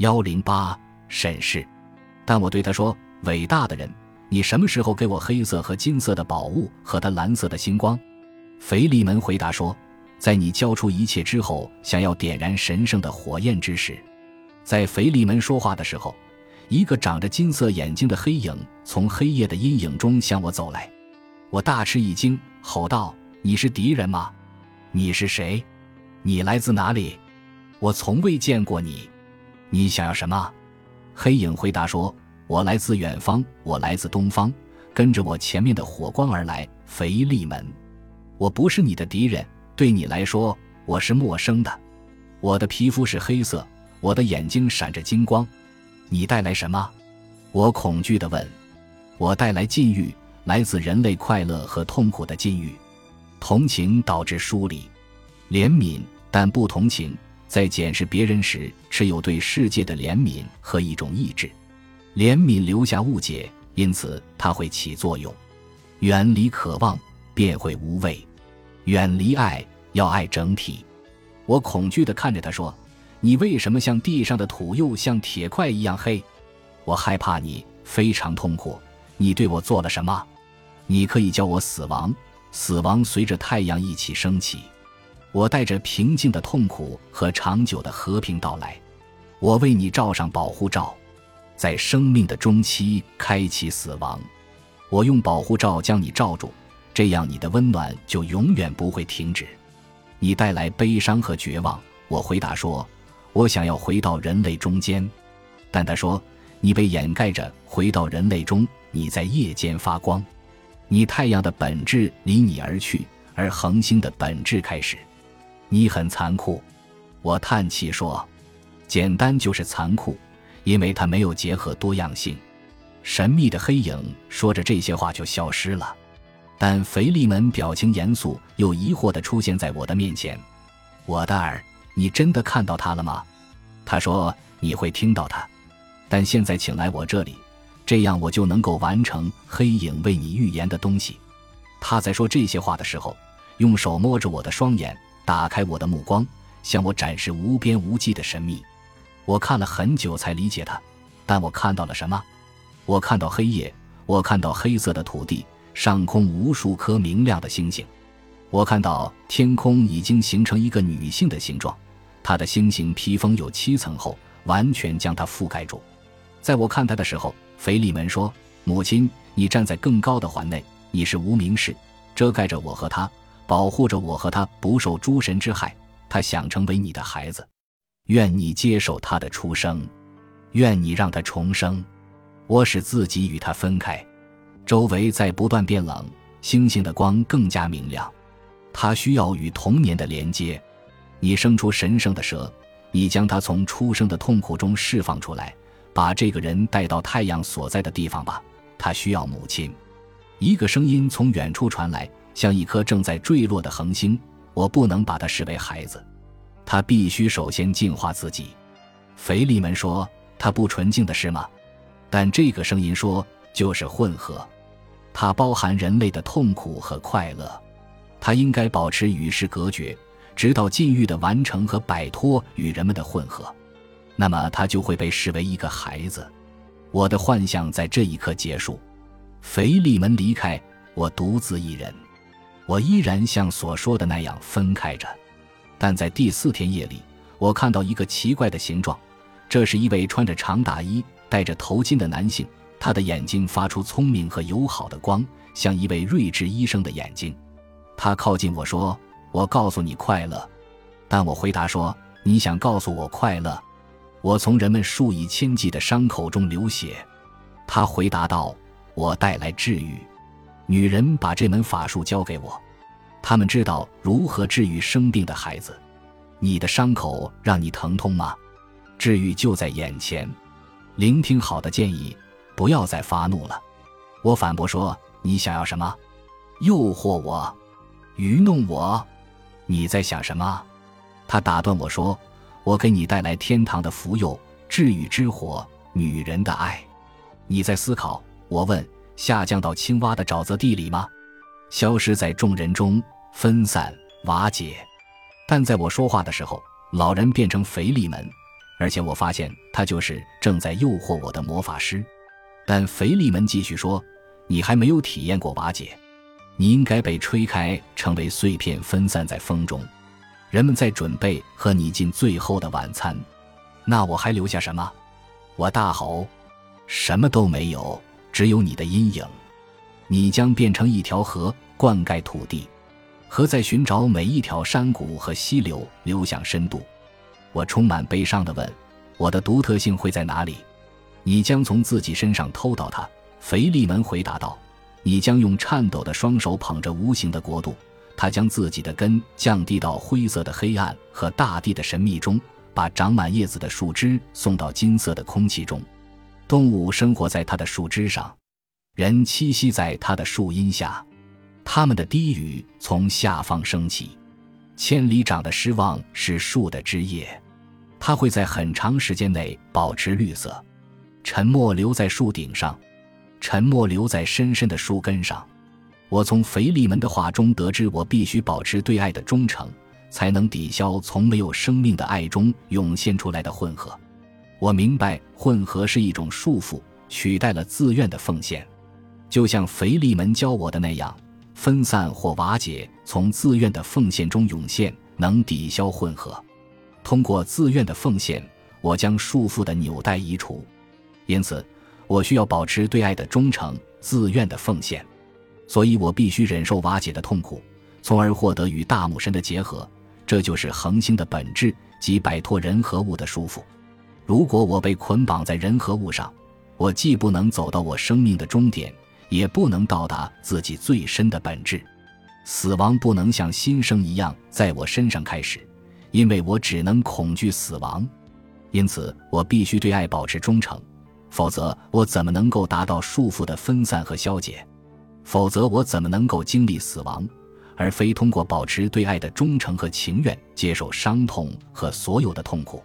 幺零八审视。但我对他说：“伟大的人，你什么时候给我黑色和金色的宝物和它蓝色的星光？”腓利门回答说：“在你交出一切之后，想要点燃神圣的火焰之时。”在腓力门说话的时候，一个长着金色眼睛的黑影从黑夜的阴影中向我走来。我大吃一惊，吼道：“你是敌人吗？你是谁？你来自哪里？我从未见过你。你想要什么？”黑影回答说：“我来自远方，我来自东方，跟着我前面的火光而来。”肥力门，我不是你的敌人，对你来说我是陌生的。我的皮肤是黑色。我的眼睛闪着金光，你带来什么？我恐惧地问。我带来禁欲，来自人类快乐和痛苦的禁欲。同情导致疏离，怜悯但不同情，在检视别人时持有对世界的怜悯和一种意志。怜悯留下误解，因此它会起作用。远离渴望，便会无畏。远离爱，要爱整体。我恐惧地看着他说。你为什么像地上的土，又像铁块一样黑？我害怕你，非常痛苦。你对我做了什么？你可以叫我死亡，死亡随着太阳一起升起。我带着平静的痛苦和长久的和平到来。我为你罩上保护罩，在生命的中期开启死亡。我用保护罩将你罩住，这样你的温暖就永远不会停止。你带来悲伤和绝望。我回答说。我想要回到人类中间，但他说：“你被掩盖着，回到人类中，你在夜间发光，你太阳的本质离你而去，而恒星的本质开始。你很残酷。”我叹气说：“简单就是残酷，因为它没有结合多样性。”神秘的黑影说着这些话就消失了，但肥利门表情严肃又疑惑地出现在我的面前。我的儿。你真的看到他了吗？他说你会听到他，但现在请来我这里，这样我就能够完成黑影为你预言的东西。他在说这些话的时候，用手摸着我的双眼，打开我的目光，向我展示无边无际的神秘。我看了很久才理解他，但我看到了什么？我看到黑夜，我看到黑色的土地，上空无数颗明亮的星星。我看到天空已经形成一个女性的形状，她的星星披风有七层厚，完全将它覆盖住。在我看她的时候，腓利门说：“母亲，你站在更高的环内，你是无名氏，遮盖着我和他，保护着我和他不受诸神之害。他想成为你的孩子，愿你接受他的出生，愿你让他重生。我使自己与他分开，周围在不断变冷，星星的光更加明亮。”他需要与童年的连接。你生出神圣的蛇，你将他从出生的痛苦中释放出来，把这个人带到太阳所在的地方吧。他需要母亲。一个声音从远处传来，像一颗正在坠落的恒星。我不能把它视为孩子，他必须首先净化自己。腓力门说：“他不纯净的是吗？”但这个声音说：“就是混合，它包含人类的痛苦和快乐。”它应该保持与世隔绝，直到禁欲的完成和摆脱与人们的混合，那么他就会被视为一个孩子。我的幻想在这一刻结束，腓力门离开，我独自一人。我依然像所说的那样分开着，但在第四天夜里，我看到一个奇怪的形状，这是一位穿着长大衣、戴着头巾的男性，他的眼睛发出聪明和友好的光，像一位睿智医生的眼睛。他靠近我说：“我告诉你快乐。”但我回答说：“你想告诉我快乐？”我从人们数以千计的伤口中流血。他回答道：“我带来治愈。”女人把这门法术交给我，他们知道如何治愈生病的孩子。你的伤口让你疼痛吗？治愈就在眼前。聆听好的建议，不要再发怒了。我反驳说：“你想要什么？诱惑我？”愚弄我，你在想什么？他打断我说：“我给你带来天堂的福佑，治愈之火，女人的爱。你在思考？”我问：“下降到青蛙的沼泽地里吗？消失在众人中，分散瓦解。”但在我说话的时候，老人变成腓力门，而且我发现他就是正在诱惑我的魔法师。但腓力门继续说：“你还没有体验过瓦解，你应该被吹开，成为碎片，分散在风中。人们在准备和你进最后的晚餐，那我还留下什么？”我大吼：“什么都没有，只有你的阴影。你将变成一条河，灌溉土地，河在寻找每一条山谷和溪流，流向深度。”我充满悲伤地问：“我的独特性会在哪里？”你将从自己身上偷到它。”腓力门回答道。“你将用颤抖的双手捧着无形的国度，它将自己的根降低到灰色的黑暗和大地的神秘中，把长满叶子的树枝送到金色的空气中。动物生活在它的树枝上，人栖息在它的树荫下。他们的低语从下方升起。千里长的失望是树的枝叶，它会在很长时间内保持绿色。沉默留在树顶上，沉默留在深深的树根上。我从腓力门的话中得知，我必须保持对爱的忠诚，才能抵消从没有生命的爱中涌现出来的混合。我明白，混合是一种束缚，取代了自愿的奉献，就像腓力门教我的那样。分散或瓦解，从自愿的奉献中涌现，能抵消混合。通过自愿的奉献，我将束缚的纽带移除。因此，我需要保持对爱的忠诚、自愿的奉献。所以我必须忍受瓦解的痛苦，从而获得与大母神的结合。这就是恒星的本质，即摆脱人和物的束缚。如果我被捆绑在人和物上，我既不能走到我生命的终点。也不能到达自己最深的本质，死亡不能像新生一样在我身上开始，因为我只能恐惧死亡，因此我必须对爱保持忠诚，否则我怎么能够达到束缚的分散和消解？否则我怎么能够经历死亡，而非通过保持对爱的忠诚和情愿接受伤痛和所有的痛苦？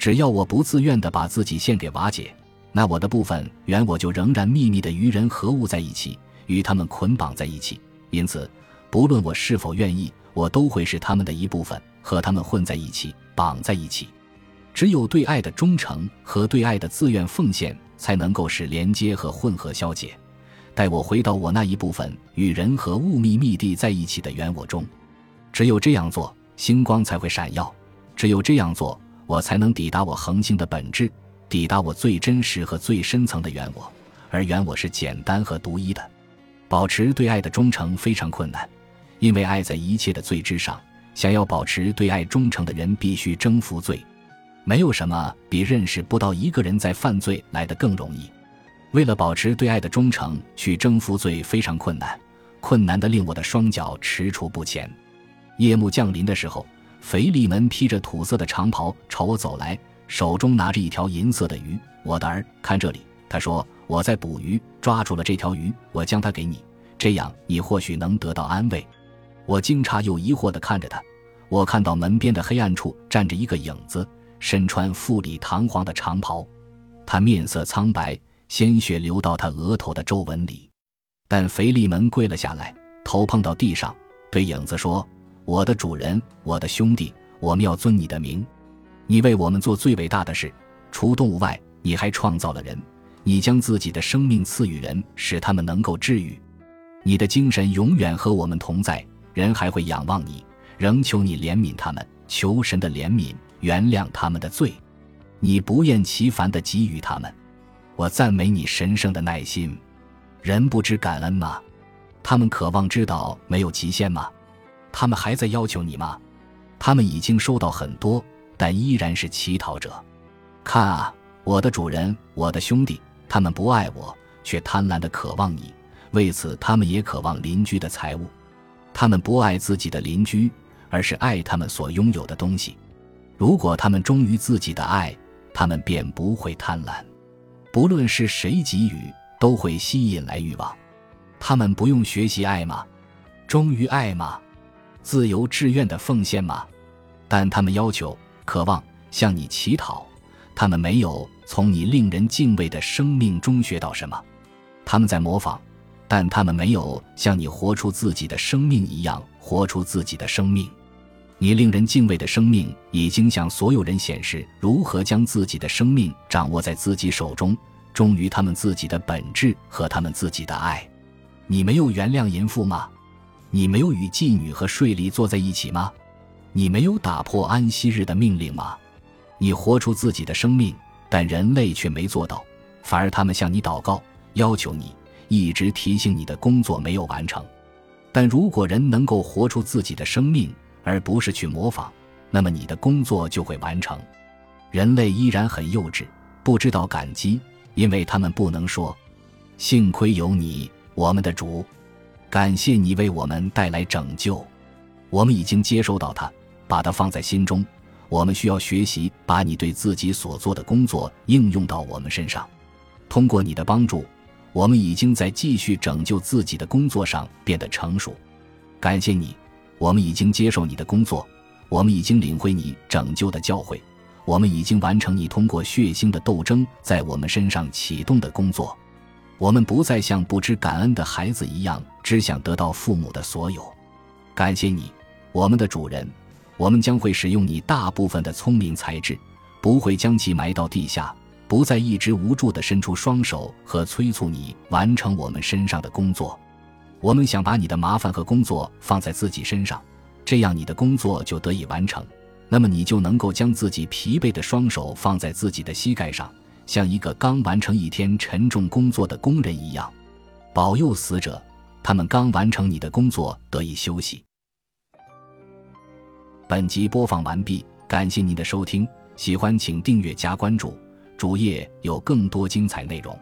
只要我不自愿地把自己献给瓦解。那我的部分原我就仍然秘密的与人和物在一起，与他们捆绑在一起。因此，不论我是否愿意，我都会是他们的一部分，和他们混在一起，绑在一起。只有对爱的忠诚和对爱的自愿奉献，才能够使连接和混合消解。待我回到我那一部分与人和物密密地在一起的原我中，只有这样做，星光才会闪耀；只有这样做，我才能抵达我恒星的本质。抵达我最真实和最深层的原我，而原我是简单和独一的。保持对爱的忠诚非常困难，因为爱在一切的最之上。想要保持对爱忠诚的人，必须征服罪。没有什么比认识不到一个人在犯罪来的更容易。为了保持对爱的忠诚，去征服罪非常困难，困难的令我的双脚踟蹰不前。夜幕降临的时候，腓力门披着土色的长袍朝我走来。手中拿着一条银色的鱼，我的儿，看这里。他说：“我在捕鱼，抓住了这条鱼，我将它给你，这样你或许能得到安慰。”我惊诧又疑惑地看着他。我看到门边的黑暗处站着一个影子，身穿富丽堂皇的长袍，他面色苍白，鲜血流到他额头的皱纹里。但腓力门跪了下来，头碰到地上，对影子说：“我的主人，我的兄弟，我们要尊你的名。”你为我们做最伟大的事，除动物外，你还创造了人。你将自己的生命赐予人，使他们能够治愈。你的精神永远和我们同在，人还会仰望你，仍求你怜悯他们，求神的怜悯，原谅他们的罪。你不厌其烦地给予他们。我赞美你神圣的耐心。人不知感恩吗？他们渴望知道没有极限吗？他们还在要求你吗？他们已经收到很多。但依然是乞讨者。看啊，我的主人，我的兄弟，他们不爱我，却贪婪的渴望你。为此，他们也渴望邻居的财物。他们不爱自己的邻居，而是爱他们所拥有的东西。如果他们忠于自己的爱，他们便不会贪婪。不论是谁给予，都会吸引来欲望。他们不用学习爱吗？忠于爱吗？自由志愿的奉献吗？但他们要求。渴望向你乞讨，他们没有从你令人敬畏的生命中学到什么，他们在模仿，但他们没有像你活出自己的生命一样活出自己的生命。你令人敬畏的生命已经向所有人显示如何将自己的生命掌握在自己手中，忠于他们自己的本质和他们自己的爱。你没有原谅淫妇吗？你没有与妓女和睡吏坐在一起吗？你没有打破安息日的命令吗？你活出自己的生命，但人类却没做到，反而他们向你祷告，要求你一直提醒你的工作没有完成。但如果人能够活出自己的生命，而不是去模仿，那么你的工作就会完成。人类依然很幼稚，不知道感激，因为他们不能说：“幸亏有你。”我们的主，感谢你为我们带来拯救，我们已经接收到它，把它放在心中。我们需要学习把你对自己所做的工作应用到我们身上。通过你的帮助，我们已经在继续拯救自己的工作上变得成熟。感谢你，我们已经接受你的工作，我们已经领会你拯救的教诲，我们已经完成你通过血腥的斗争在我们身上启动的工作。我们不再像不知感恩的孩子一样，只想得到父母的所有。感谢你，我们的主人。我们将会使用你大部分的聪明才智，不会将其埋到地下，不再一直无助地伸出双手和催促你完成我们身上的工作。我们想把你的麻烦和工作放在自己身上，这样你的工作就得以完成。那么你就能够将自己疲惫的双手放在自己的膝盖上。像一个刚完成一天沉重工作的工人一样，保佑死者，他们刚完成你的工作得以休息。本集播放完毕，感谢您的收听，喜欢请订阅加关注，主页有更多精彩内容。